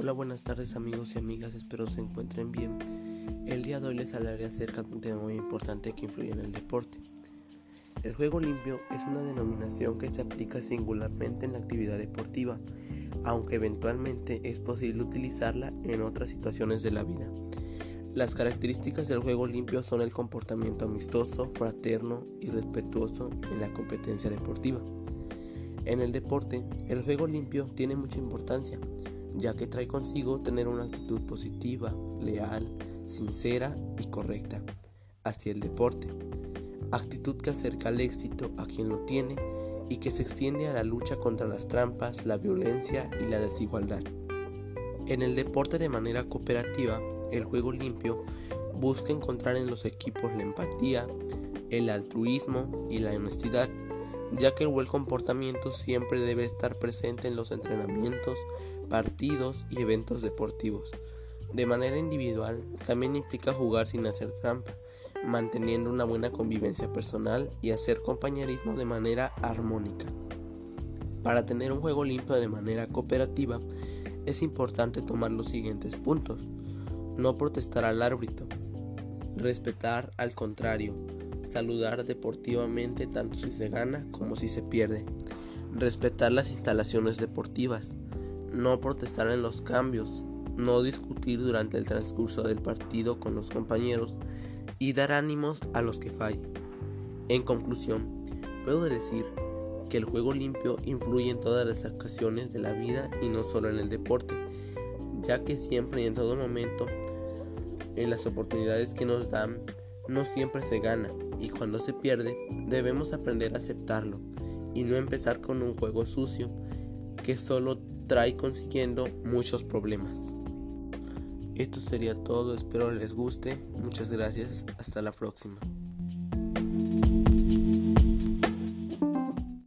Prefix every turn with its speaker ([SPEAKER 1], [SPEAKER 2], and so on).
[SPEAKER 1] Hola, buenas tardes amigos y amigas, espero se encuentren bien. El día de hoy les hablaré acerca de un tema muy importante que influye en el deporte. El juego limpio es una denominación que se aplica singularmente en la actividad deportiva, aunque eventualmente es posible utilizarla en otras situaciones de la vida. Las características del juego limpio son el comportamiento amistoso, fraterno y respetuoso en la competencia deportiva. En el deporte, el juego limpio tiene mucha importancia, ya que trae consigo tener una actitud positiva, leal, sincera y correcta hacia el deporte. Actitud que acerca al éxito a quien lo tiene y que se extiende a la lucha contra las trampas, la violencia y la desigualdad. En el deporte de manera cooperativa, el juego limpio busca encontrar en los equipos la empatía, el altruismo y la honestidad ya que el buen comportamiento siempre debe estar presente en los entrenamientos, partidos y eventos deportivos. De manera individual, también implica jugar sin hacer trampa, manteniendo una buena convivencia personal y hacer compañerismo de manera armónica. Para tener un juego limpio de manera cooperativa, es importante tomar los siguientes puntos. No protestar al árbitro. Respetar al contrario saludar deportivamente tanto si se gana como si se pierde, respetar las instalaciones deportivas, no protestar en los cambios, no discutir durante el transcurso del partido con los compañeros. Y dar ánimos a los que fallen. En conclusión, puedo decir que el juego limpio influye en todas las ocasiones de la vida y no solo en el deporte, ya que siempre y en todo momento, en las oportunidades que nos dan, no siempre se gana y cuando se pierde debemos aprender a aceptarlo y no empezar con un juego sucio que solo trae consiguiendo muchos problemas. Esto sería todo, espero les guste, muchas gracias, hasta la próxima.